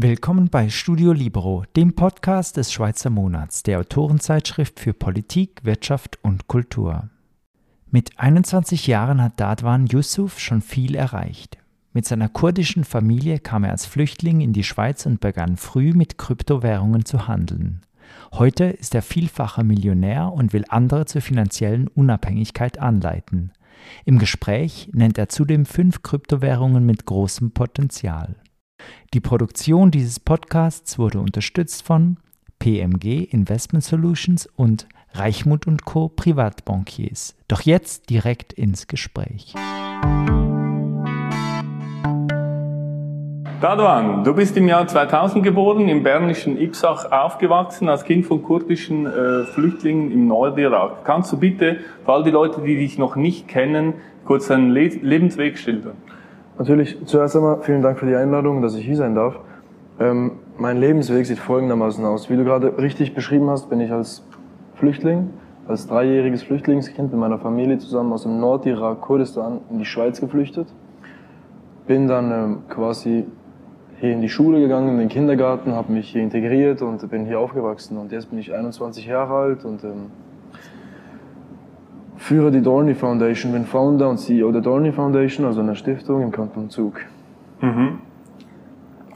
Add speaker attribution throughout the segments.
Speaker 1: Willkommen bei Studio Libero, dem Podcast des Schweizer Monats, der Autorenzeitschrift für Politik, Wirtschaft und Kultur. Mit 21 Jahren hat Dadwan Yusuf schon viel erreicht. Mit seiner kurdischen Familie kam er als Flüchtling in die Schweiz und begann früh mit Kryptowährungen zu handeln. Heute ist er vielfacher Millionär und will andere zur finanziellen Unabhängigkeit anleiten. Im Gespräch nennt er zudem fünf Kryptowährungen mit großem Potenzial. Die Produktion dieses Podcasts wurde unterstützt von PMG Investment Solutions und Reichmut und Co. Privatbankiers. Doch jetzt direkt ins Gespräch.
Speaker 2: Dadwan, du bist im Jahr 2000 geboren, im bernischen Ipsach aufgewachsen, als Kind von kurdischen äh, Flüchtlingen im Nordirak. Kannst du bitte, für all die Leute, die dich noch nicht kennen, kurz deinen Le Lebensweg schildern?
Speaker 3: Natürlich, zuerst einmal vielen Dank für die Einladung, dass ich hier sein darf. Ähm, mein Lebensweg sieht folgendermaßen aus. Wie du gerade richtig beschrieben hast, bin ich als Flüchtling, als dreijähriges Flüchtlingskind mit meiner Familie zusammen aus dem Nordirak, Kurdistan, in die Schweiz geflüchtet. Bin dann ähm, quasi hier in die Schule gegangen, in den Kindergarten, habe mich hier integriert und bin hier aufgewachsen. Und jetzt bin ich 21 Jahre alt und ähm, führe die Dorney Foundation, bin Founder und CEO der Dorney Foundation, also einer Stiftung im Kanton Zug.
Speaker 2: Mhm.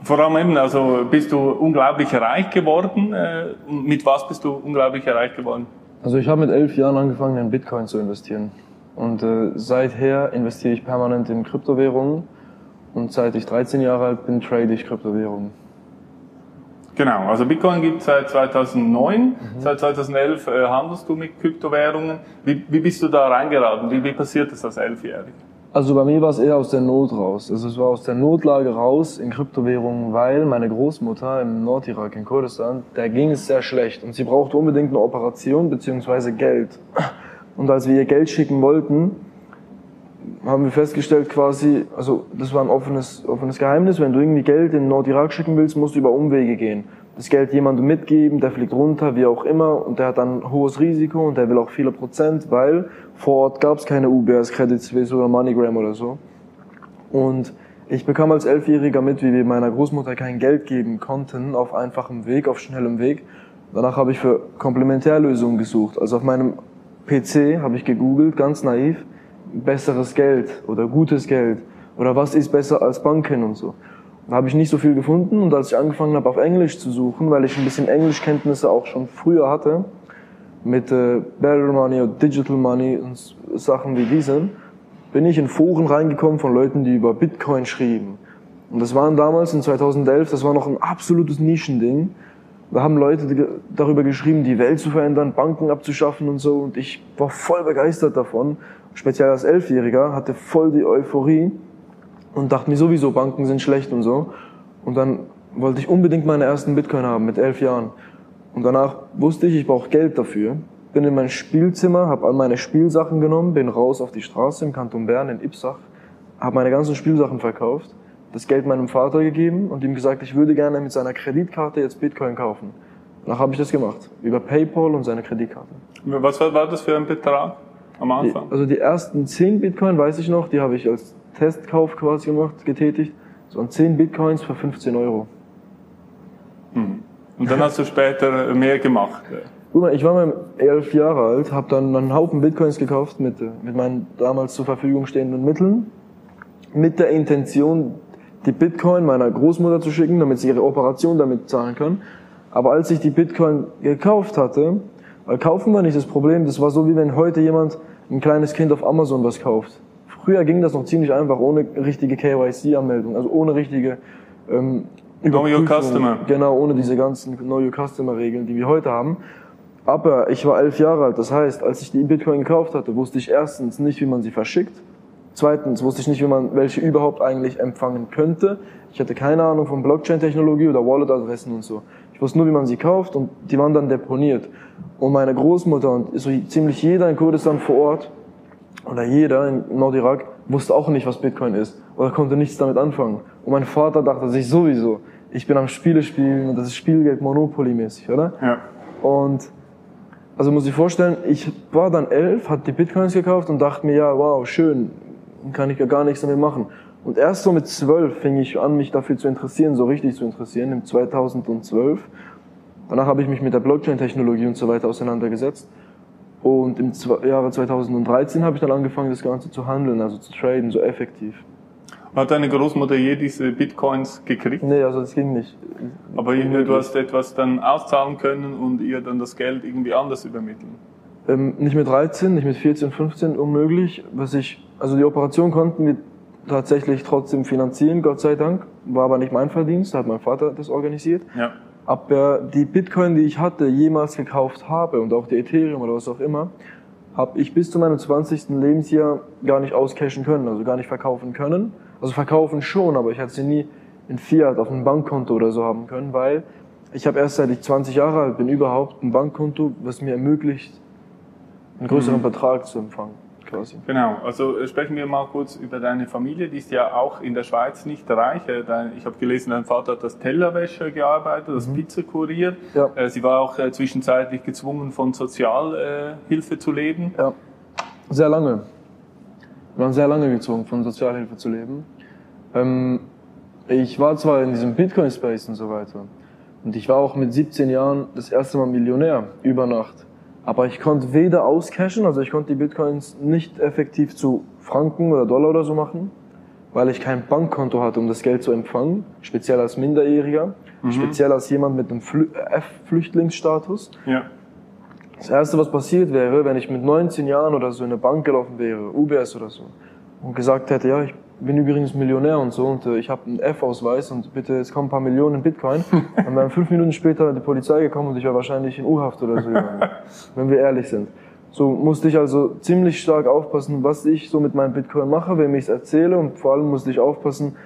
Speaker 2: Vor allem eben, also bist du unglaublich reich geworden. Äh, mit was bist du unglaublich reich geworden?
Speaker 3: Also ich habe mit elf Jahren angefangen, in Bitcoin zu investieren. Und äh, seither investiere ich permanent in Kryptowährungen. Und seit ich 13 Jahre alt bin, trade ich Kryptowährungen.
Speaker 2: Genau, also Bitcoin gibt es seit 2009, mhm. seit 2011 äh, handelst du mit Kryptowährungen. Wie, wie bist du da reingeraten? Wie, wie passiert das als Elfjähriger?
Speaker 3: Also bei mir war es eher aus der Not raus. Also es war aus der Notlage raus in Kryptowährungen, weil meine Großmutter im Nordirak in Kurdistan, der ging es sehr schlecht und sie brauchte unbedingt eine Operation beziehungsweise Geld. Und als wir ihr Geld schicken wollten, haben wir festgestellt quasi, also das war ein offenes, offenes Geheimnis, wenn du irgendwie Geld in Nordirak schicken willst, musst du über Umwege gehen. Das Geld jemandem mitgeben, der fliegt runter, wie auch immer, und der hat dann hohes Risiko und der will auch viele Prozent, weil vor Ort gab es keine UBS, Credit Suisse oder MoneyGram oder so. Und ich bekam als Elfjähriger mit, wie wir meiner Großmutter kein Geld geben konnten, auf einfachem Weg, auf schnellem Weg. Danach habe ich für Komplementärlösungen gesucht. Also auf meinem PC habe ich gegoogelt, ganz naiv, besseres Geld oder gutes Geld oder was ist besser als Banken und so. Da habe ich nicht so viel gefunden und als ich angefangen habe auf Englisch zu suchen, weil ich ein bisschen Englischkenntnisse auch schon früher hatte, mit äh, Better Money oder Digital Money und Sachen wie diesen, bin ich in Foren reingekommen von Leuten, die über Bitcoin schrieben. Und das waren damals in 2011, das war noch ein absolutes Nischending. Da haben Leute darüber geschrieben, die Welt zu verändern, Banken abzuschaffen und so. Und ich war voll begeistert davon speziell als Elfjähriger, hatte voll die Euphorie und dachte mir sowieso, Banken sind schlecht und so. Und dann wollte ich unbedingt meine ersten Bitcoin haben mit elf Jahren. Und danach wusste ich, ich brauche Geld dafür. Bin in mein Spielzimmer, habe all meine Spielsachen genommen, bin raus auf die Straße im Kanton Bern in Ipsach, habe meine ganzen Spielsachen verkauft, das Geld meinem Vater gegeben und ihm gesagt, ich würde gerne mit seiner Kreditkarte jetzt Bitcoin kaufen. Danach habe ich das gemacht, über PayPal und seine Kreditkarte.
Speaker 2: Was war das für ein Betrag? Am Anfang?
Speaker 3: Also die ersten 10 Bitcoin, weiß ich noch, die habe ich als Testkauf quasi gemacht, getätigt. So an 10 Bitcoins für 15 Euro.
Speaker 2: Hm. Und dann hast du später mehr gemacht?
Speaker 3: Guck mal, ich war mal elf Jahre alt, habe dann einen Haufen Bitcoins gekauft mit, mit meinen damals zur Verfügung stehenden Mitteln, mit der Intention, die Bitcoin meiner Großmutter zu schicken, damit sie ihre Operation damit zahlen kann. Aber als ich die Bitcoin gekauft hatte, weil kaufen war nicht das Problem, das war so wie wenn heute jemand ein kleines Kind auf Amazon was kauft. Früher ging das noch ziemlich einfach, ohne richtige KYC-Anmeldung, also ohne richtige ähm,
Speaker 2: Know Your Customer.
Speaker 3: Genau, ohne diese ganzen Know Your Customer-Regeln, die wir heute haben. Aber ich war elf Jahre alt, das heißt, als ich die Bitcoin gekauft hatte, wusste ich erstens nicht, wie man sie verschickt. Zweitens wusste ich nicht, wie man welche überhaupt eigentlich empfangen könnte. Ich hatte keine Ahnung von Blockchain-Technologie oder Wallet-Adressen und so. Ich wusste nur, wie man sie kauft und die waren dann deponiert. Und meine Großmutter und so ziemlich jeder in Kurdistan vor Ort oder jeder in Nordirak wusste auch nicht, was Bitcoin ist oder konnte nichts damit anfangen. Und mein Vater dachte sich sowieso, ich bin am Spiele spielen und das ist Spielgeld Monopoly-mäßig, oder?
Speaker 2: Ja.
Speaker 3: Und Also muss ich vorstellen, ich war dann elf, hatte die Bitcoins gekauft und dachte mir, ja, wow, schön, kann ich ja gar nichts damit machen. Und erst so mit zwölf fing ich an, mich dafür zu interessieren, so richtig zu interessieren, im 2012. Danach habe ich mich mit der Blockchain-Technologie und so weiter auseinandergesetzt. Und im Jahre 2013 habe ich dann angefangen, das Ganze zu handeln, also zu traden, so effektiv.
Speaker 2: Hat deine Großmutter je diese Bitcoins gekriegt?
Speaker 3: Nee, also das ging nicht.
Speaker 2: Aber du hast etwas dann auszahlen können und ihr dann das Geld irgendwie anders übermitteln?
Speaker 3: Ähm, nicht mit 13, nicht mit 14, 15, unmöglich. Was ich, also die Operation konnten wir tatsächlich trotzdem finanzieren, Gott sei Dank. War aber nicht mein Verdienst, hat mein Vater das organisiert.
Speaker 2: Ja.
Speaker 3: Aber die Bitcoin, die ich hatte, jemals gekauft habe und auch die Ethereum oder was auch immer, habe ich bis zu meinem 20. Lebensjahr gar nicht auscashen können, also gar nicht verkaufen können. Also verkaufen schon, aber ich hätte sie nie in Fiat auf einem Bankkonto oder so haben können, weil ich habe erst seit ich 20 Jahre alt bin überhaupt ein Bankkonto, was mir ermöglicht, einen größeren mhm. Betrag zu empfangen. Quasi.
Speaker 2: Genau, also äh, sprechen wir mal kurz über deine Familie. Die ist ja auch in der Schweiz nicht reich. Äh, ich habe gelesen, dein Vater hat als Tellerwäscher gearbeitet, als mhm. Pizzakurier. Ja. Äh, sie war auch zwischenzeitlich gezwungen, von Sozialhilfe zu leben.
Speaker 3: Ja, sehr lange. Wir waren sehr lange gezwungen, von Sozialhilfe zu leben. Ähm, ich war zwar in diesem Bitcoin-Space und so weiter. Und ich war auch mit 17 Jahren das erste Mal Millionär über Nacht. Aber ich konnte weder auscashen, also ich konnte die Bitcoins nicht effektiv zu Franken oder Dollar oder so machen, weil ich kein Bankkonto hatte, um das Geld zu empfangen, speziell als Minderjähriger, mhm. speziell als jemand mit einem F-Flüchtlingsstatus.
Speaker 2: Ja.
Speaker 3: Das erste, was passiert wäre, wenn ich mit 19 Jahren oder so in eine Bank gelaufen wäre, UBS oder so, und gesagt hätte, ja, ich bin übrigens Millionär und so und äh, ich habe einen F-Ausweis und bitte, es kommen ein paar Millionen in Bitcoin. dann wären fünf Minuten später die Polizei gekommen und ich wäre wahrscheinlich in U-Haft oder so, wenn wir ehrlich sind. So musste ich also ziemlich stark aufpassen, was ich so mit meinem Bitcoin mache, wem ich es erzähle und vor allem musste ich aufpassen,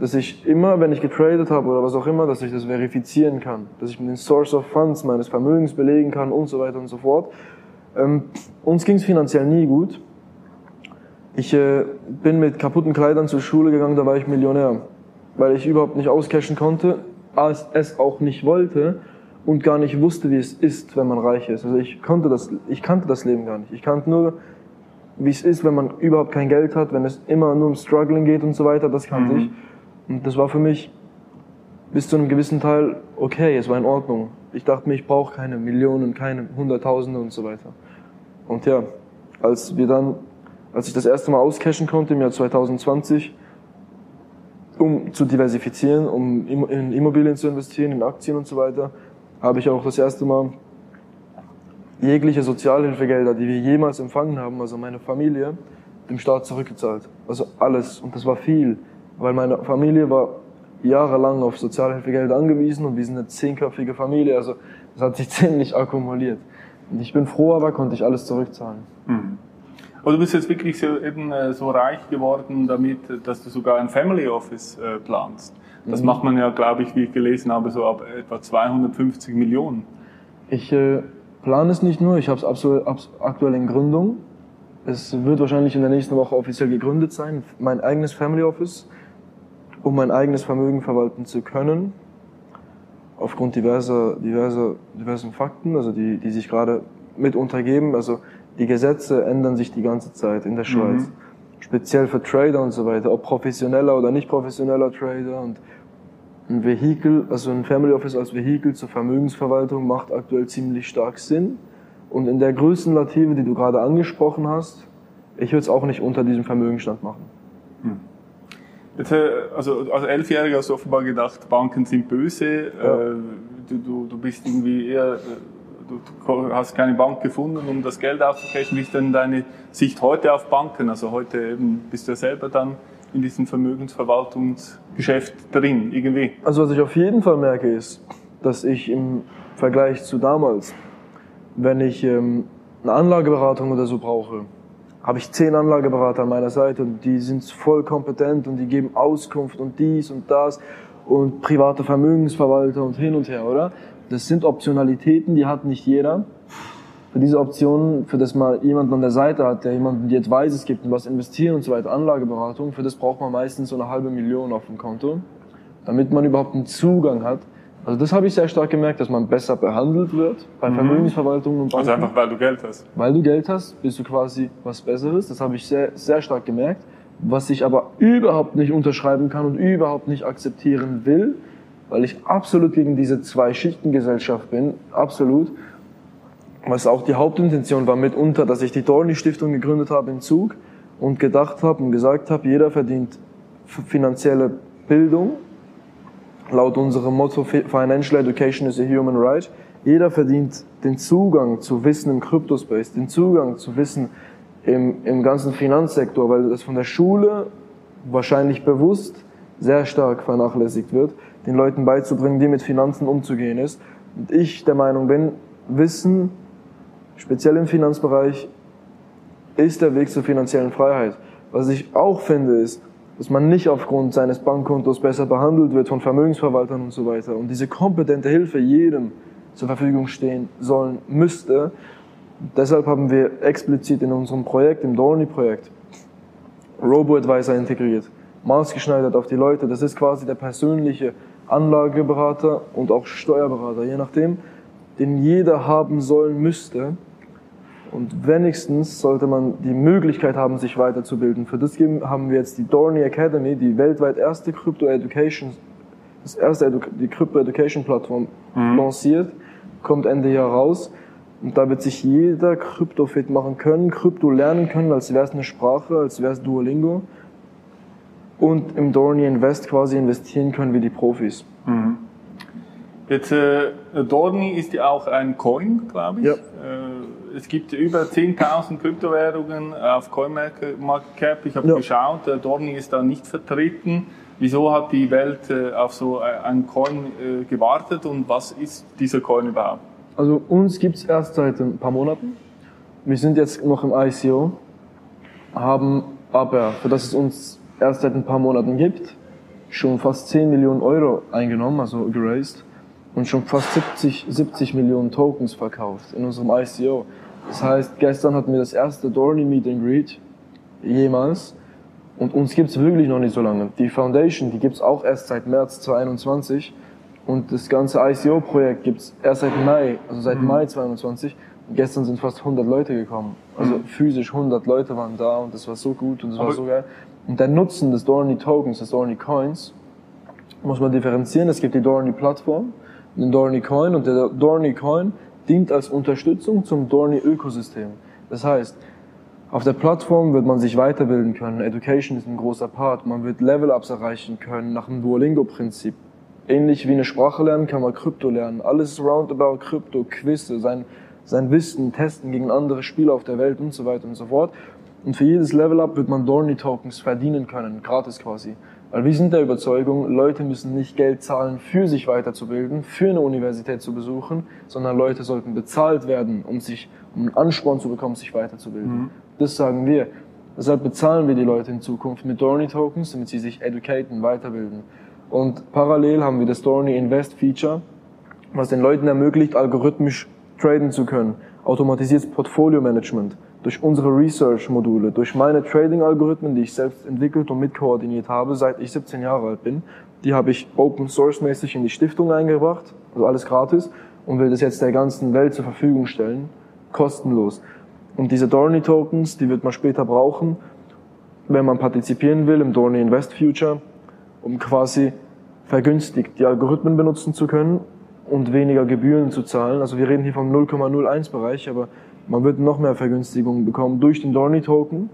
Speaker 3: dass ich immer, wenn ich getradet habe oder was auch immer, dass ich das verifizieren kann, dass ich mit den Source of Funds meines Vermögens belegen kann und so weiter und so fort. Ähm, uns ging es finanziell nie gut. Ich äh, bin mit kaputten Kleidern zur Schule gegangen, da war ich Millionär, weil ich überhaupt nicht auscashen konnte, es auch nicht wollte und gar nicht wusste, wie es ist, wenn man reich ist. Also ich konnte das, ich kannte das Leben gar nicht. Ich kannte nur, wie es ist, wenn man überhaupt kein Geld hat, wenn es immer nur um Struggling geht und so weiter. Das kannte mhm. ich. Und das war für mich bis zu einem gewissen Teil okay, es war in Ordnung. Ich dachte mir, ich brauche keine Millionen, keine Hunderttausende und so weiter. Und ja, als wir dann, als ich das erste Mal auscashen konnte im Jahr 2020, um zu diversifizieren, um in Immobilien zu investieren, in Aktien und so weiter, habe ich auch das erste Mal jegliche Sozialhilfegelder, die wir jemals empfangen haben, also meine Familie, dem Staat zurückgezahlt. Also alles. Und das war viel weil meine Familie war jahrelang auf Sozialhilfegeld angewiesen und wir sind eine zehnköpfige Familie, also das hat sich ziemlich akkumuliert. Und ich bin froh, aber konnte ich alles zurückzahlen.
Speaker 2: Mhm. Aber du bist jetzt wirklich so, eben äh, so reich geworden damit, dass du sogar ein Family Office äh, planst. Das mhm. macht man ja, glaube ich, wie ich gelesen habe, so ab etwa 250 Millionen.
Speaker 3: Ich äh, plane es nicht nur, ich habe es aktuell in Gründung. Es wird wahrscheinlich in der nächsten Woche offiziell gegründet sein, mein eigenes Family Office um mein eigenes Vermögen verwalten zu können, aufgrund diverser, diverser, diversen Fakten, also die, die sich gerade mit untergeben. Also die Gesetze ändern sich die ganze Zeit in der. Schweiz. Mhm. Speziell für Trader und so weiter, ob professioneller oder nicht professioneller Trader und ein Vehikel, also ein Family Office als Vehikel zur Vermögensverwaltung macht aktuell ziemlich stark Sinn. Und in der Größenlative, die du gerade angesprochen hast, ich würde es auch nicht unter diesem Vermögensstand machen.
Speaker 2: Jetzt, äh, also als Elfjähriger hast du offenbar gedacht, Banken sind böse. Ja. Äh, du, du, du bist irgendwie eher, äh, du hast keine Bank gefunden, um das Geld aufzucashen. Wie ist denn deine Sicht heute auf Banken? Also heute eben bist du ja selber dann in diesem Vermögensverwaltungsgeschäft drin, irgendwie.
Speaker 3: Also was ich auf jeden Fall merke ist, dass ich im Vergleich zu damals, wenn ich ähm, eine Anlageberatung oder so brauche, habe ich zehn Anlageberater an meiner Seite und die sind voll kompetent und die geben Auskunft und dies und das und private Vermögensverwalter und hin und her, oder? Das sind Optionalitäten, die hat nicht jeder. Für diese Optionen, für das mal jemand an der Seite hat, der jemanden die Advices gibt und was investieren und so weiter, Anlageberatung, für das braucht man meistens so eine halbe Million auf dem Konto, damit man überhaupt einen Zugang hat Also das habe ich sehr stark gemerkt, dass man besser behandelt wird bei Vermögensverwaltungen und Banken.
Speaker 2: Also einfach, weil du Geld hast.
Speaker 3: Weil du Geld hast, bist du quasi was Besseres. Das habe ich sehr, sehr stark gemerkt. Was ich aber überhaupt nicht unterschreiben kann und überhaupt nicht akzeptieren will, weil ich absolut gegen diese Zwei-Schichten-Gesellschaft bin, absolut. Was auch die Hauptintention war mitunter, dass ich die Dorni-Stiftung gegründet habe in Zug und gedacht habe und gesagt habe, jeder verdient finanzielle Bildung. Laut unserem Motto Financial Education is a Human Right. Jeder verdient den Zugang zu Wissen im Kryptospace, den Zugang zu Wissen im, im ganzen Finanzsektor, weil das von der Schule wahrscheinlich bewusst sehr stark vernachlässigt wird, den Leuten beizubringen, wie mit Finanzen umzugehen ist. Und ich der Meinung bin, Wissen, speziell im Finanzbereich, ist der Weg zur finanziellen Freiheit. Was ich auch finde, ist, dass man nicht aufgrund seines Bankkontos besser behandelt wird von Vermögensverwaltern und so weiter und diese kompetente Hilfe jedem zur Verfügung stehen sollen müsste. Deshalb haben wir explizit in unserem Projekt, im Dorney-Projekt, Robo-Advisor integriert, maßgeschneidert auf die Leute. Das ist quasi der persönliche Anlageberater und auch Steuerberater, je nachdem, den jeder haben sollen müsste. Und wenigstens sollte man die Möglichkeit haben, sich weiterzubilden. Für das haben wir jetzt die Dorney Academy, die weltweit erste Crypto Education, das erste Edu die Crypto Education Plattform mhm. lanciert, kommt Ende Jahr raus. Und da wird sich jeder Krypto fit machen können, Krypto lernen können, als wäre es eine Sprache, als wäre es Duolingo. Und im Dorney Invest quasi investieren können wie die Profis. Mhm.
Speaker 2: Jetzt, äh, Dorney ist ja auch ein Coin, glaube ich.
Speaker 3: Ja.
Speaker 2: Äh, es gibt über 10.000 Kryptowährungen auf CoinMarketCap. Ich habe ja. geschaut, äh, Dorney ist da nicht vertreten. Wieso hat die Welt äh, auf so einen Coin äh, gewartet und was ist dieser Coin überhaupt?
Speaker 3: Also uns gibt es erst seit ein paar Monaten. Wir sind jetzt noch im ICO, haben aber, für das es uns erst seit ein paar Monaten gibt, schon fast 10 Millionen Euro eingenommen, also geraced, und schon fast 70, 70 Millionen Tokens verkauft in unserem ICO. Das heißt, gestern hatten wir das erste Dorney Meet and Greet jemals und uns gibt's wirklich noch nicht so lange. Die Foundation, die gibt's auch erst seit März 2021 und das ganze ICO-Projekt gibt's erst seit Mai, also seit mhm. Mai 2022. Und gestern sind fast 100 Leute gekommen. Also mhm. physisch 100 Leute waren da und das war so gut und das war so geil. Und der Nutzen des Dorney Tokens, des Dorney Coins, muss man differenzieren. Es gibt die Dorney Plattform, den Dorney Coin und der Dorney Coin dient als Unterstützung zum Dorney Ökosystem. Das heißt, auf der Plattform wird man sich weiterbilden können. Education ist ein großer Part. Man wird Level-Ups erreichen können nach dem Duolingo-Prinzip. Ähnlich wie eine Sprache lernen, kann man Krypto lernen. Alles roundabout Krypto, Quizze, sein, sein Wissen testen gegen andere Spieler auf der Welt und so weiter und so fort. Und für jedes Level-Up wird man Dorney-Tokens verdienen können, gratis quasi. Weil wir sind der Überzeugung, Leute müssen nicht Geld zahlen, für sich weiterzubilden, für eine Universität zu besuchen, sondern Leute sollten bezahlt werden, um sich, um einen Ansporn zu bekommen, sich weiterzubilden. Mhm. Das sagen wir. Deshalb bezahlen wir die Leute in Zukunft mit Dorney Tokens, damit sie sich educaten, weiterbilden. Und parallel haben wir das Dorney Invest Feature, was den Leuten ermöglicht, algorithmisch traden zu können, automatisiertes Portfolio Management durch unsere Research-Module, durch meine Trading-Algorithmen, die ich selbst entwickelt und mitkoordiniert habe, seit ich 17 Jahre alt bin. Die habe ich Open-Source-mäßig in die Stiftung eingebracht, also alles gratis, und will das jetzt der ganzen Welt zur Verfügung stellen, kostenlos. Und diese Dorney-Tokens, die wird man später brauchen, wenn man partizipieren will im Dorney Invest Future, um quasi vergünstigt die Algorithmen benutzen zu können und weniger Gebühren zu zahlen. Also wir reden hier vom 0,01 Bereich, aber man wird noch mehr Vergünstigungen bekommen durch den Dorney Token,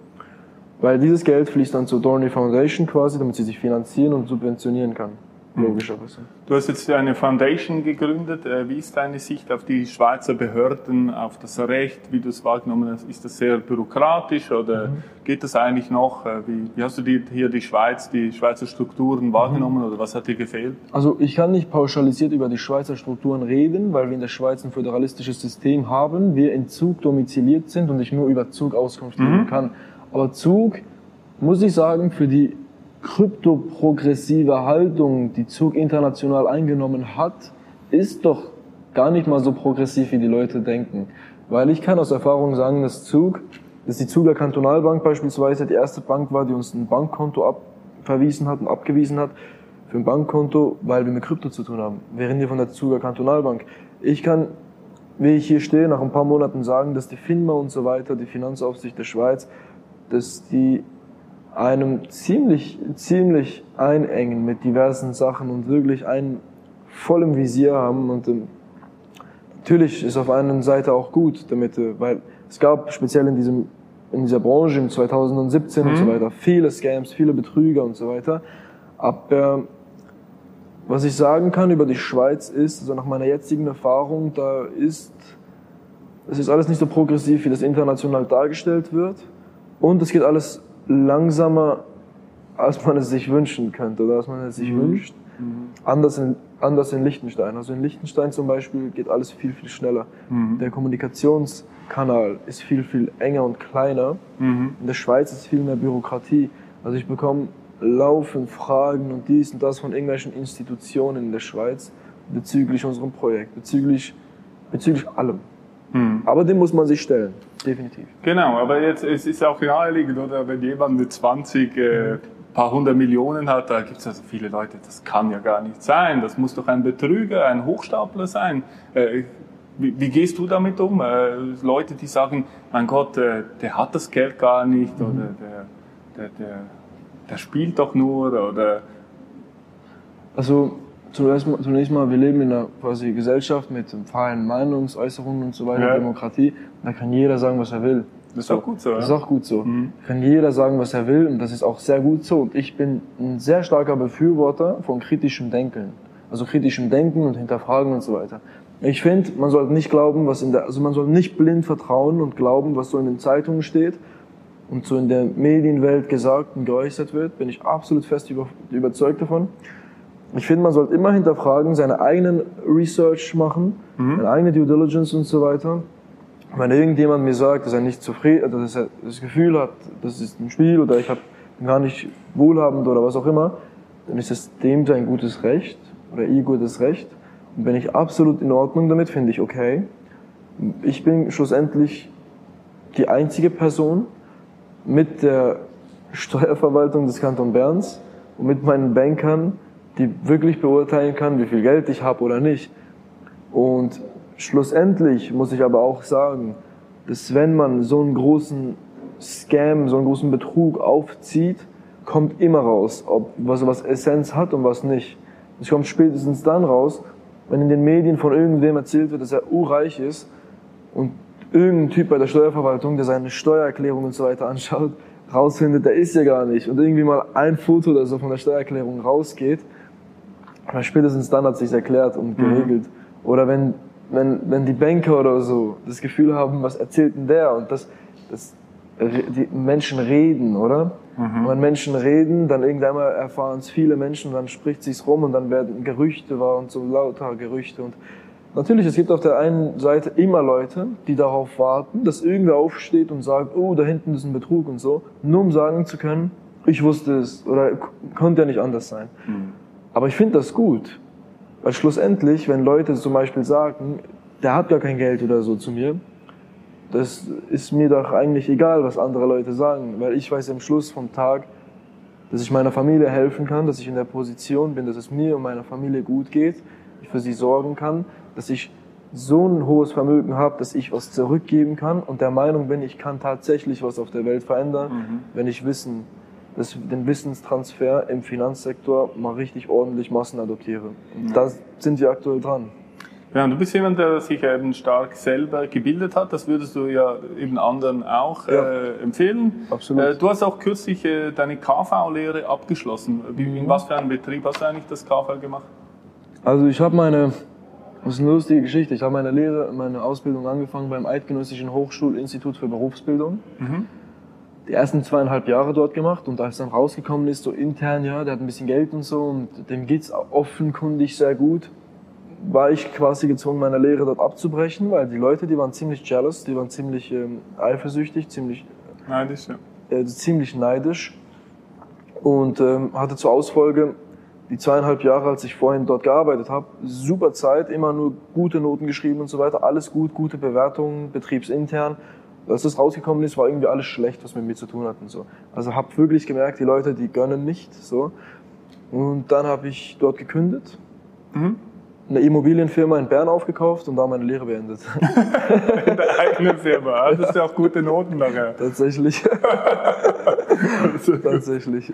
Speaker 3: weil dieses Geld fließt dann zur Dorney Foundation quasi, damit sie sich finanzieren und subventionieren kann.
Speaker 2: Mhm. Logischerweise. Du hast jetzt eine Foundation gegründet. Äh, wie ist deine Sicht auf die Schweizer Behörden, auf das Recht, wie du es wahrgenommen hast? Ist das sehr bürokratisch oder mhm. geht das eigentlich noch? Äh, wie, wie, hast du die, hier die Schweiz, die Schweizer Strukturen wahrgenommen mhm. oder was hat dir gefehlt?
Speaker 3: Also ich kann nicht pauschalisiert über die Schweizer Strukturen reden, weil wir in der Schweiz ein föderalistisches System haben, wir in Zug domiziliert sind und ich nur über Zug Auskunft geben mhm. kann. Aber Zug, muss ich sagen, für die kryptoprogressive Haltung, die Zug international eingenommen hat, ist doch gar nicht mal so progressiv, wie die Leute denken. Weil ich kann aus Erfahrung sagen, dass Zug, dass die Zuger Kantonalbank beispielsweise die erste Bank war, die uns ein Bankkonto abverwiesen hat und abgewiesen hat, für ein Bankkonto, weil wir mit Krypto zu tun haben. Wir reden hier von der Zuger Kantonalbank. Ich kann, wie ich hier stehe, nach ein paar Monaten sagen, dass die FINMA und so weiter, die Finanzaufsicht der Schweiz, dass die einem ziemlich, ziemlich einengen mit diversen Sachen und wirklich einen voll im Visier haben. Und ähm, natürlich ist auf einer Seite auch gut damit, äh, weil es gab speziell in diesem in dieser Branche im 2017 mhm. und so mhm. weiter viele Scams, viele Betrüger und so weiter. Aber was ich sagen kann über die Schweiz ist, also nach meiner jetzigen Erfahrung, da ist es ist alles nicht so progressiv, wie das international dargestellt wird. Und es geht alles langsamer, als man es sich wünschen könnte oder als man es sich mhm. wünscht. Mhm. Anders, in, anders in Liechtenstein. Also in Liechtenstein zum Beispiel geht alles viel, viel schneller. Mhm. Der Kommunikationskanal ist viel, viel enger und kleiner. Mhm. In der Schweiz ist viel mehr Bürokratie. Also ich bekomme laufend Fragen und dies und das von irgendwelchen Institutionen in der Schweiz bezüglich unserem Projekt, bezüglich, bezüglich allem. Mhm. Aber dem muss man sich stellen, definitiv.
Speaker 2: Genau, aber jetzt es ist auch naheliegend, oder wenn jemand mit 20 äh, paar hundert Millionen hat, da gibt es also viele Leute, das kann ja gar nicht sein, das muss doch ein Betrüger, ein Hochstapler sein. Äh, wie, wie, gehst du damit um? Äh, Leute, die sagen, mein Gott, äh, der hat das Geld gar nicht mhm. oder der, der, der, der spielt doch nur oder...
Speaker 3: Also zunächst mal, zunächst mal, wir leben in einer quasi Gesellschaft mit freien Meinungsäußerungen und so weiter, ja. Demokratie. Da kann jeder sagen, was er will.
Speaker 2: Das ist auch gut so.
Speaker 3: Das ist auch gut so. Mhm. Kann jeder sagen, was er will und das ist auch sehr gut so. Und ich bin ein sehr starker Befürworter von kritischem Denken. Also kritischem Denken und Hinterfragen und so weiter. Ich finde, man sollte nicht glauben, was in der, also man soll nicht blind vertrauen und glauben, was so in den Zeitungen steht und so in der Medienwelt gesagt und geäußert wird. Bin ich absolut fest über, überzeugt davon. Ich finde, man sollte immer hinterfragen, seine eigenen Research machen, mhm. seine eigene Due Diligence und so weiter wenn irgendjemand mir sagt, dass er nicht zufrieden, dass er das Gefühl hat, das ist ein Spiel oder ich habe gar nicht wohlhabend oder was auch immer, dann ist es dem sein gutes Recht oder ihr gutes Recht. Und wenn ich absolut in Ordnung damit, finde ich okay. Ich bin schlussendlich die einzige Person mit der Steuerverwaltung des Kanton Berns und mit meinen Bankern, die wirklich beurteilen kann, wie viel Geld ich habe oder nicht. Und Schlussendlich muss ich aber auch sagen, dass wenn man so einen großen Scam, so einen großen Betrug aufzieht, kommt immer raus, ob was, was Essenz hat und was nicht. Es kommt spätestens dann raus, wenn in den Medien von irgendwem erzählt wird, dass er urreich ist und irgendein Typ bei der Steuerverwaltung, der seine Steuererklärung und so weiter anschaut, rausfindet, der ist ja gar nicht und irgendwie mal ein Foto oder so von der Steuererklärung rausgeht, aber spätestens dann hat sich's erklärt und mhm. geregelt. Mhm. Oder wenn wenn, wenn die Banker oder so das Gefühl haben, was erzählt denn der? Und das, das die Menschen reden, oder? Mhm. Und wenn Menschen reden, dann irgendwann erfahren es viele Menschen, dann spricht sich's rum und dann werden Gerüchte wahr und so lauter Gerüchte. Und natürlich, es gibt auf der einen Seite immer Leute, die darauf warten, dass irgendwer aufsteht und sagt, oh, da hinten ist ein Betrug und so, nur um sagen zu können, ich wusste es oder konnte ja nicht anders sein. Mhm. Aber ich finde das gut. Weil schlussendlich, wenn Leute zum Beispiel sagen, der hat gar kein Geld oder so zu mir, das ist mir doch eigentlich egal, was andere Leute sagen, weil ich weiß am Schluss vom Tag, dass ich meiner Familie helfen kann, dass ich in der Position bin, dass es mir und meiner Familie gut geht, ich für sie sorgen kann, dass ich so ein hohes Vermögen habe, dass ich was zurückgeben kann und der Meinung bin, ich kann tatsächlich was auf der Welt verändern, mhm. wenn ich Wissen dass den Wissenstransfer im Finanzsektor mal richtig ordentlich Massen adoptiere. Und ja. da sind wir aktuell dran.
Speaker 2: Ja, du bist jemand, der sich eben stark selber gebildet hat. Das würdest du ja eben anderen auch ja. äh, empfehlen.
Speaker 3: Absolut.
Speaker 2: Äh, du hast auch kürzlich äh, deine KV-Lehre abgeschlossen. Wie, in mhm. was für einem Betrieb hast du eigentlich das KV gemacht?
Speaker 3: Also ich habe meine, das ist eine lustige Geschichte, ich habe meine Lehre, meine Ausbildung angefangen beim Eidgenössischen Hochschulinstitut für Berufsbildung. Mhm die ersten zweieinhalb Jahre dort gemacht und als dann rausgekommen ist, so intern, ja, der hat ein bisschen Geld und so und dem geht's offenkundig sehr gut, war ich quasi gezwungen, meine Lehre dort abzubrechen, weil die Leute, die waren ziemlich jealous, die waren ziemlich ähm, eifersüchtig, ziemlich
Speaker 2: neidisch, ja.
Speaker 3: Äh, ziemlich neidisch und ähm, hatte zur Ausfolge die zweieinhalb Jahre, als ich vorhin dort gearbeitet habe, super Zeit, immer nur gute Noten geschrieben und so weiter, alles gut, gute Bewertungen, betriebsintern als das rausgekommen ist, war irgendwie alles schlecht, was mit mir zu tun hat und so. Also habe wirklich gemerkt, die Leute, die gönnen nicht so. Und dann habe ich dort gekündigt, eine Immobilienfirma in Bern aufgekauft und da meine Lehre beendet.
Speaker 2: In der eigenen Firma. Hattest du auch gute Noten nachher?
Speaker 3: Tatsächlich. Tatsächlich.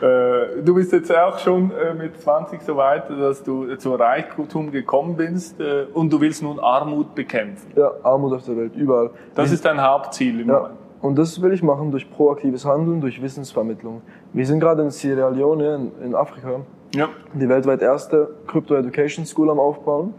Speaker 2: Äh, Du bist jetzt auch schon äh, mit 20 so weit, dass du zu Reichtum gekommen bist äh, und du willst nun Armut bekämpfen.
Speaker 3: Ja, Armut auf der Welt, überall.
Speaker 2: Das ist dein Hauptziel im
Speaker 3: Ja,
Speaker 2: Moment.
Speaker 3: und das will ich machen durch proaktives Handeln, durch Wissensvermittlung. Wir sind gerade in Sierra Leone in, in Afrika
Speaker 2: Ja.
Speaker 3: die weltweit erste Crypto Education School am Aufbauen.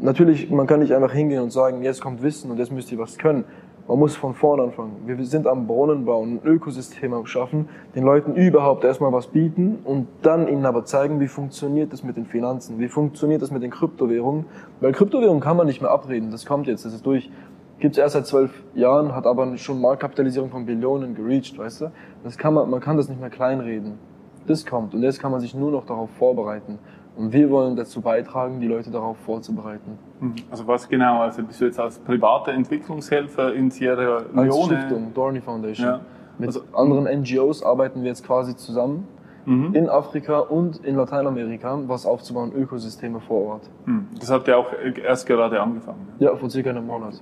Speaker 3: Natürlich, man kann nicht einfach hingehen und sagen, jetzt kommt Wissen und jetzt müsst ihr was können. Man muss von vorne anfangen. Wir sind am Brunnen bauen, ein Ökosystem am Schaffen, den Leuten überhaupt erstmal was bieten und dann ihnen aber zeigen, wie funktioniert das mit den Finanzen, wie funktioniert das mit den Kryptowährungen. Weil Kryptowährungen kann man nicht mehr abreden, das kommt jetzt, das ist durch. Gibt es erst seit zwölf Jahren, hat aber schon Marktkapitalisierung von Billionen gereached, weißt du? Das kann man, man kann das nicht mehr kleinreden. Das kommt und jetzt kann man sich nur noch darauf vorbereiten. Und wir wollen dazu beitragen, die Leute darauf vorzubereiten.
Speaker 2: Mhm. Also was genau? Also bist du jetzt als privater Entwicklungshelfer in Sierra
Speaker 3: Als
Speaker 2: Leone?
Speaker 3: Stiftung, Dorney Foundation.
Speaker 2: Ja.
Speaker 3: Mit
Speaker 2: Also-
Speaker 3: anderen NGOs arbeiten wir jetzt quasi zusammen
Speaker 2: Mhm.
Speaker 3: in Afrika und in Lateinamerika, was aufzubauen, Ökosysteme vor Ort.
Speaker 2: Mhm. Das habt ihr auch erst gerade angefangen.
Speaker 3: Ja, vor circa einem Monat.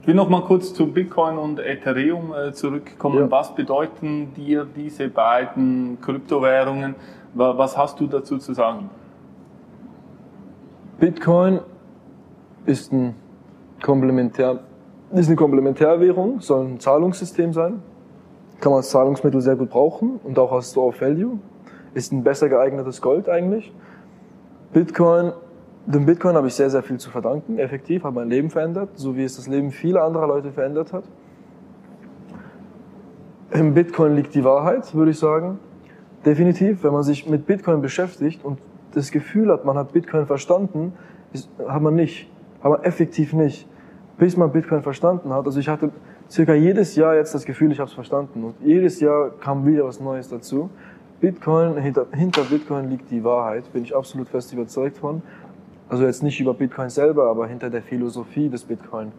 Speaker 2: Ich will noch mal kurz zu Bitcoin und Ethereum äh, zurückkommen.
Speaker 3: Ja.
Speaker 2: Was bedeuten dir diese beiden Kryptowährungen? Wa- Was hast du dazu zu sagen?
Speaker 3: Bitcoin ist ein Komplementär, ist eine Komplementärwährung, soll ein Zahlungssystem sein. Kann man als Zahlungsmittel sehr gut brauchen und auch als Store of Value. Ist ein besser geeignetes Gold eigentlich. Bitcoin, dem Bitcoin habe ich sehr, sehr viel zu verdanken. Effektiv hat mein Leben verändert, so wie es das Leben vieler anderer Leute verändert hat. Im Bitcoin liegt die Wahrheit, würde ich sagen. Definitiv, wenn man sich mit Bitcoin beschäftigt und das Gefühl hat, man hat Bitcoin verstanden, ist, hat man nicht. Hat man effektiv nicht. Bis man Bitcoin verstanden hat. Also ich hatte circa jedes Jahr jetzt das Gefühl, ich habe es verstanden. Und jedes Jahr kam wieder was Neues dazu. Bitcoin, hinter, hinter Bitcoin liegt die Wahrheit, bin ich absolut fest überzeugt von. Also jetzt nicht über Bitcoin selber, aber hinter der Philosophie des Bitcoin.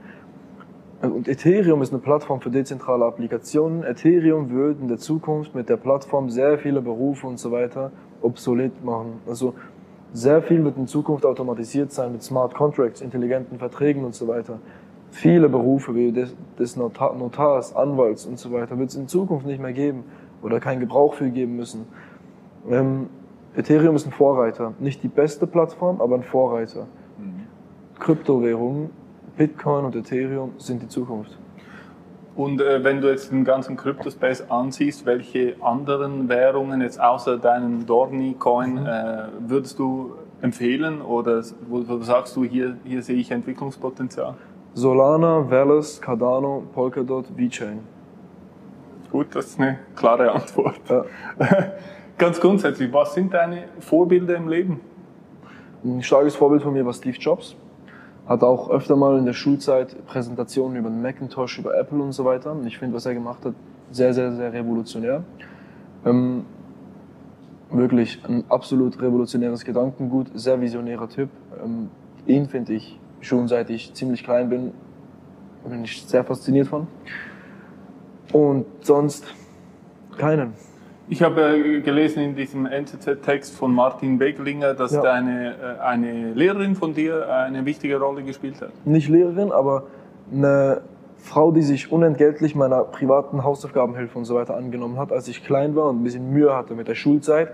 Speaker 3: Und Ethereum ist eine Plattform für dezentrale Applikationen. Ethereum wird in der Zukunft mit der Plattform sehr viele Berufe und so weiter obsolet machen. Also sehr viel wird in Zukunft automatisiert sein mit Smart Contracts, intelligenten Verträgen und so weiter. Viele Berufe wie des, des Notar, Notars, Anwalts und so weiter wird es in Zukunft nicht mehr geben oder keinen Gebrauch für geben müssen. Ähm, Ethereum ist ein Vorreiter. Nicht die beste Plattform, aber ein Vorreiter. Kryptowährungen, Bitcoin und Ethereum sind die Zukunft.
Speaker 2: Und äh, wenn du jetzt den ganzen Cryptospace ansiehst, welche anderen Währungen jetzt außer deinem Dorni-Coin
Speaker 3: Mhm.
Speaker 2: äh, würdest du empfehlen oder wo, wo sagst du, hier, hier sehe ich Entwicklungspotenzial?
Speaker 3: Solana, Velas, Cardano, Polkadot, VeChain.
Speaker 2: Gut, das ist eine klare Antwort.
Speaker 3: Ja.
Speaker 2: Ganz grundsätzlich, was sind deine Vorbilder im Leben?
Speaker 3: Ein starkes Vorbild von mir war Steve Jobs. Hat auch öfter mal in der Schulzeit Präsentationen über Macintosh, über Apple und so weiter. Und ich finde, was er gemacht hat, sehr, sehr, sehr revolutionär. Ähm, wirklich ein absolut revolutionäres Gedankengut, sehr visionärer Typ. Ähm, ihn finde ich schon seit ich ziemlich klein bin, bin ich sehr fasziniert von. Und sonst keinen.
Speaker 2: Ich habe äh, gelesen in diesem NZZ-Text von Martin Begelinger, dass
Speaker 3: Ja.
Speaker 2: deine, äh, eine Lehrerin von dir eine wichtige Rolle gespielt hat.
Speaker 3: nicht Lehrerin, aber eine Frau, die sich unentgeltlich meiner privaten Hausaufgabenhilfe und so weiter angenommen hat, als ich klein war und ein bisschen Mühe hatte mit der Schulzeit.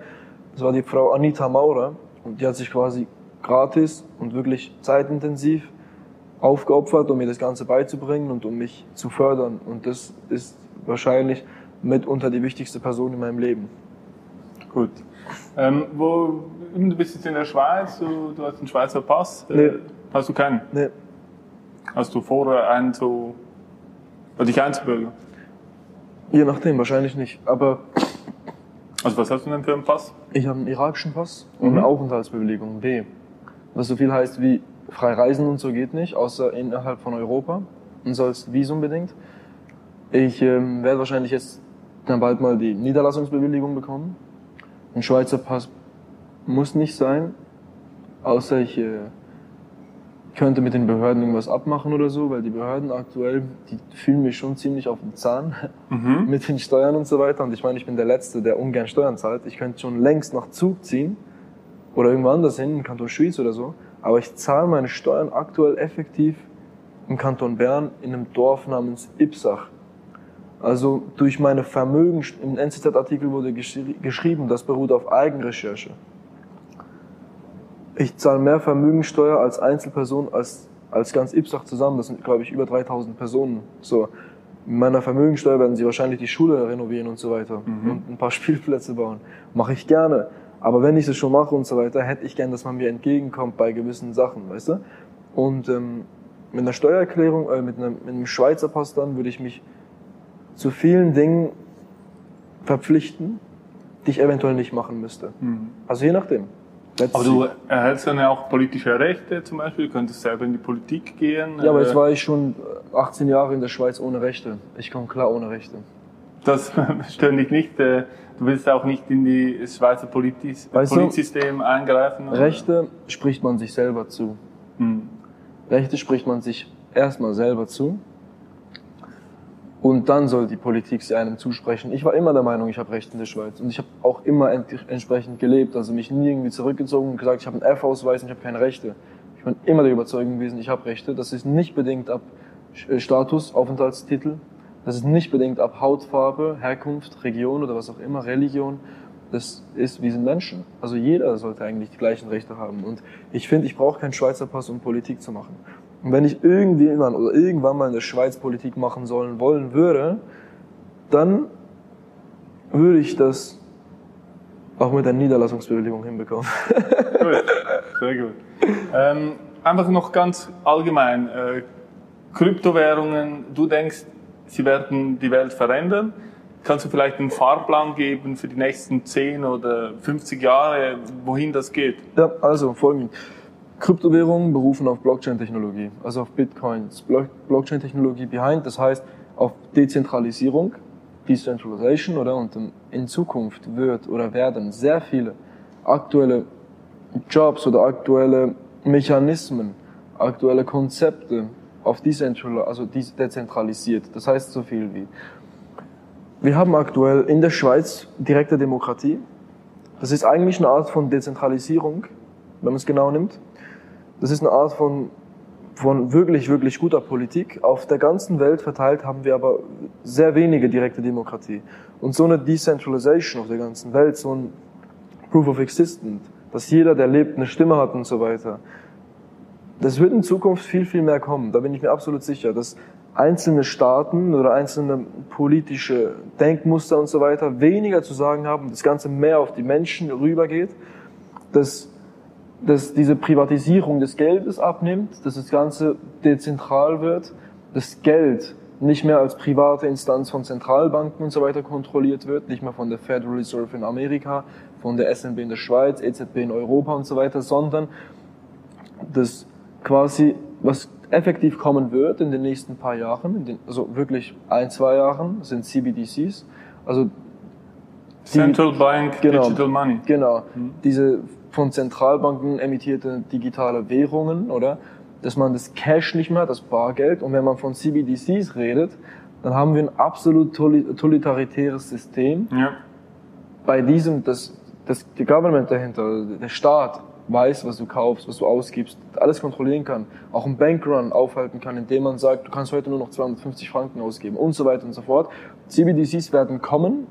Speaker 3: Das war die Frau Anita Maurer und die hat sich quasi gratis und wirklich zeitintensiv aufgeopfert, um mir das Ganze beizubringen und um mich zu fördern. Und das ist wahrscheinlich mitunter die wichtigste Person in meinem Leben.
Speaker 2: Gut. Ähm, wo, du bist jetzt in der Schweiz, du, du hast einen Schweizer Pass. Äh,
Speaker 3: Nee.
Speaker 2: Hast du keinen?
Speaker 3: Nee,
Speaker 2: Hast du vor, einen zu, oder dich einzubürgern?
Speaker 3: je nachdem, wahrscheinlich nicht. Aber
Speaker 2: Also was hast du denn für einen Pass?
Speaker 3: Ich habe einen irakischen Pass und
Speaker 2: Mhm.
Speaker 3: eine Aufenthaltsbewilligung B. Was so viel heißt wie frei reisen und so geht nicht, außer innerhalb von Europa und sonst visumbedingt. Ich ähm, werde wahrscheinlich jetzt dann bald mal die Niederlassungsbewilligung bekommen. Ein Schweizer Pass muss nicht sein, außer ich äh, könnte mit den Behörden irgendwas abmachen oder so, weil die Behörden aktuell, die fühlen mich schon ziemlich auf den Zahn
Speaker 2: Mhm.
Speaker 3: mit den Steuern und so weiter. Und ich meine, ich bin der Letzte, der ungern Steuern zahlt. Ich könnte schon längst nach Zug ziehen oder irgendwo anders hin, in Kanton Schwyz oder so. Aber ich zahle meine Steuern aktuell effektiv im Kanton Bern in einem Dorf namens Ipsach. Also durch meine Vermögen, im NZZ-Artikel wurde geschri geschrieben, das beruht auf Eigenrecherche. Ich zahle mehr Vermögensteuer als Einzelperson als, als ganz Ipsach zusammen. Das sind, glaube ich, über 3000 Personen. So. Mit meiner Vermögensteuer werden sie wahrscheinlich die Schule renovieren und so weiter. Und ein paar Spielplätze bauen. Mache ich gerne. Aber wenn ich es schon mache und so weiter, hätte ich gern, dass man mir entgegenkommt bei gewissen Sachen, weißt du? Und ähm, mit einer Steuererklärung, äh, mit, einem, mit einem Schweizer Pass dann würde ich mich zu vielen Dingen verpflichten, die ich eventuell nicht machen müsste. Also je nachdem. Let's
Speaker 2: Aber du erhältst dann ja auch politische Rechte zum Beispiel, du könntest selber in die Politik gehen.
Speaker 3: Ja, aber
Speaker 2: Äh,
Speaker 3: jetzt war ich schon 18 Jahre in der Schweiz ohne Rechte. Ich komme klar ohne Rechte.
Speaker 2: Das stört dich nicht. äh, Du willst auch nicht in die Schweizer Politis
Speaker 3: Weißt du,
Speaker 2: Politsystem eingreifen? oder?
Speaker 3: Rechte spricht man sich selber zu.
Speaker 2: Hm.
Speaker 3: Rechte spricht man sich erstmal selber zu. Und dann soll die Politik sie einem zusprechen. Ich war immer der Meinung, ich habe Rechte in der Schweiz. Und ich habe auch immer ent entsprechend gelebt. Also mich nie irgendwie zurückgezogen und gesagt, ich habe einen F-Ausweis und ich habe keine Rechte. Ich bin immer der Überzeugung gewesen, ich habe Rechte. Das ist nicht bedingt ab äh, Status, Aufenthaltstitel. Das ist nicht bedingt ab Hautfarbe, Herkunft, Region oder was auch immer, Religion. Das ist, wir sind Menschen. Also jeder sollte eigentlich die gleichen Rechte haben. Und ich finde, ich brauche keinen Schweizer Pass, um Politik zu machen. Und wenn ich irgendwie irgendwann oder irgendwann mal in der Schweiz Politik machen sollen wollen würde, dann würde ich das auch mit der Niederlassungsbewilligung hinbekommen.
Speaker 2: Gut, sehr gut. Ähm, einfach noch ganz allgemein, äh, Kryptowährungen, du denkst, sie werden die Welt verändern. Kannst du vielleicht einen Fahrplan geben für die nächsten 10 oder 50 Jahre, wohin das geht?
Speaker 3: Ja, also folgendes. Kryptowährungen berufen auf Blockchain-Technologie, also auf Bitcoins. Blo- Blockchain-Technologie behind, das heißt auf Dezentralisierung, Decentralization, oder? Und in Zukunft wird oder werden sehr viele aktuelle Jobs oder aktuelle Mechanismen, aktuelle Konzepte auf Decentral, also de- dezentralisiert. Das heißt so viel wie wir haben aktuell in der Schweiz direkte Demokratie. Das ist eigentlich eine Art von Dezentralisierung, wenn man es genau nimmt. Das ist eine Art von, von wirklich, wirklich guter Politik. Auf der ganzen Welt verteilt haben wir aber sehr wenige direkte Demokratie. Und so eine Decentralization auf der ganzen Welt, so ein Proof of Existence, dass jeder, der lebt, eine Stimme hat und so weiter. Das wird in Zukunft viel, viel mehr kommen. Da bin ich mir absolut sicher, dass einzelne Staaten oder einzelne politische Denkmuster und so weiter weniger zu sagen haben, das Ganze mehr auf die Menschen rübergeht, dass, dass diese Privatisierung des Geldes abnimmt, dass das Ganze dezentral wird, das Geld nicht mehr als private Instanz von Zentralbanken und so weiter kontrolliert wird, nicht mehr von der Federal Reserve in Amerika, von der SNB in der Schweiz, EZB in Europa und so weiter, sondern das quasi, was effektiv kommen wird in den nächsten paar Jahren, den, also wirklich ein, zwei Jahren, sind CBDCs. Also
Speaker 2: Central Bank
Speaker 3: Genau.
Speaker 2: Digital Money.
Speaker 3: Genau. Diese von Zentralbanken emittierte digitale Währungen, oder? Dass man das Cash nicht mehr hat, das Bargeld. Und wenn man von CBDCs redet, dann haben wir ein absolut totali- totalitäres System.
Speaker 2: Ja.
Speaker 3: Bei diesem, das, das, die Government dahinter, der Staat, weiß, was du kaufst, was du ausgibst, alles kontrollieren kann, auch einen Bankrun aufhalten kann, indem man sagt, du kannst heute nur noch 250 Franken ausgeben und so weiter und so fort. CBDCs werden kommen,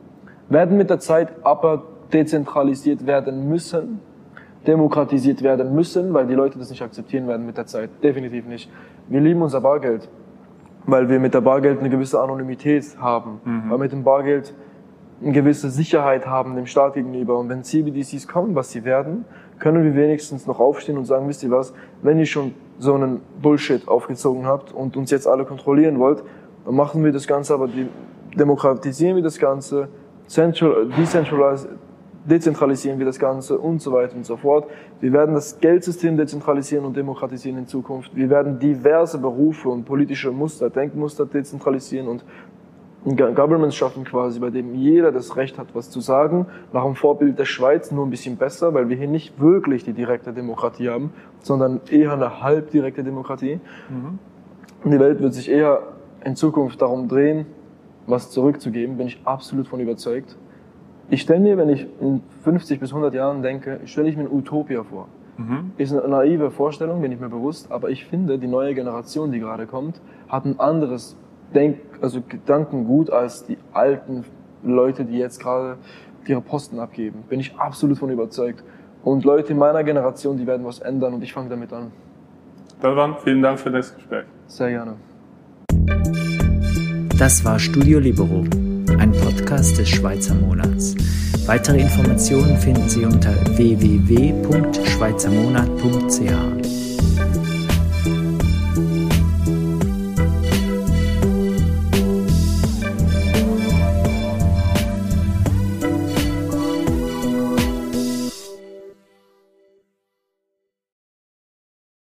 Speaker 3: werden mit der Zeit aber dezentralisiert werden müssen, demokratisiert werden müssen, weil die Leute das nicht akzeptieren werden mit der Zeit. Definitiv nicht. Wir lieben unser Bargeld, weil wir mit der Bargeld eine gewisse Anonymität haben, weil mit dem Bargeld eine gewisse Sicherheit haben dem Staat gegenüber. Und wenn CBDCs kommen, was sie werden, können wir wenigstens noch aufstehen und sagen, wisst ihr was, wenn ihr schon so einen Bullshit aufgezogen habt und uns jetzt alle kontrollieren wollt, dann machen wir das Ganze, aber demokratisieren wir das Ganze, central, decentralisieren dezentralisieren wir das Ganze und so weiter und so fort. Wir werden das Geldsystem dezentralisieren und demokratisieren in Zukunft. Wir werden diverse Berufe und politische Muster, Denkmuster dezentralisieren und ein Government schaffen quasi, bei dem jeder das Recht hat, was zu sagen, nach dem Vorbild der Schweiz nur ein bisschen besser, weil wir hier nicht wirklich die direkte Demokratie haben, sondern eher eine halbdirekte Demokratie. Mhm. Und die Welt wird sich eher in Zukunft darum drehen, was zurückzugeben, bin ich absolut von überzeugt. Ich stelle mir, wenn ich in 50 bis 100 Jahren denke, stelle ich mir eine Utopia vor. Mhm. Ist eine naive Vorstellung, bin ich mir bewusst, aber ich finde, die neue Generation, die gerade kommt, hat ein anderes Denk, also Gedankengut als die alten Leute, die jetzt gerade ihre Posten abgeben. Bin ich absolut von überzeugt. Und Leute in meiner Generation, die werden was ändern und ich fange damit an.
Speaker 2: Dalvan, vielen Dank für das Gespräch.
Speaker 3: Sehr gerne.
Speaker 1: Das war Studio Libero, ein Podcast des Schweizer Monats. Weitere Informationen finden Sie unter www.schweizermonat.ch.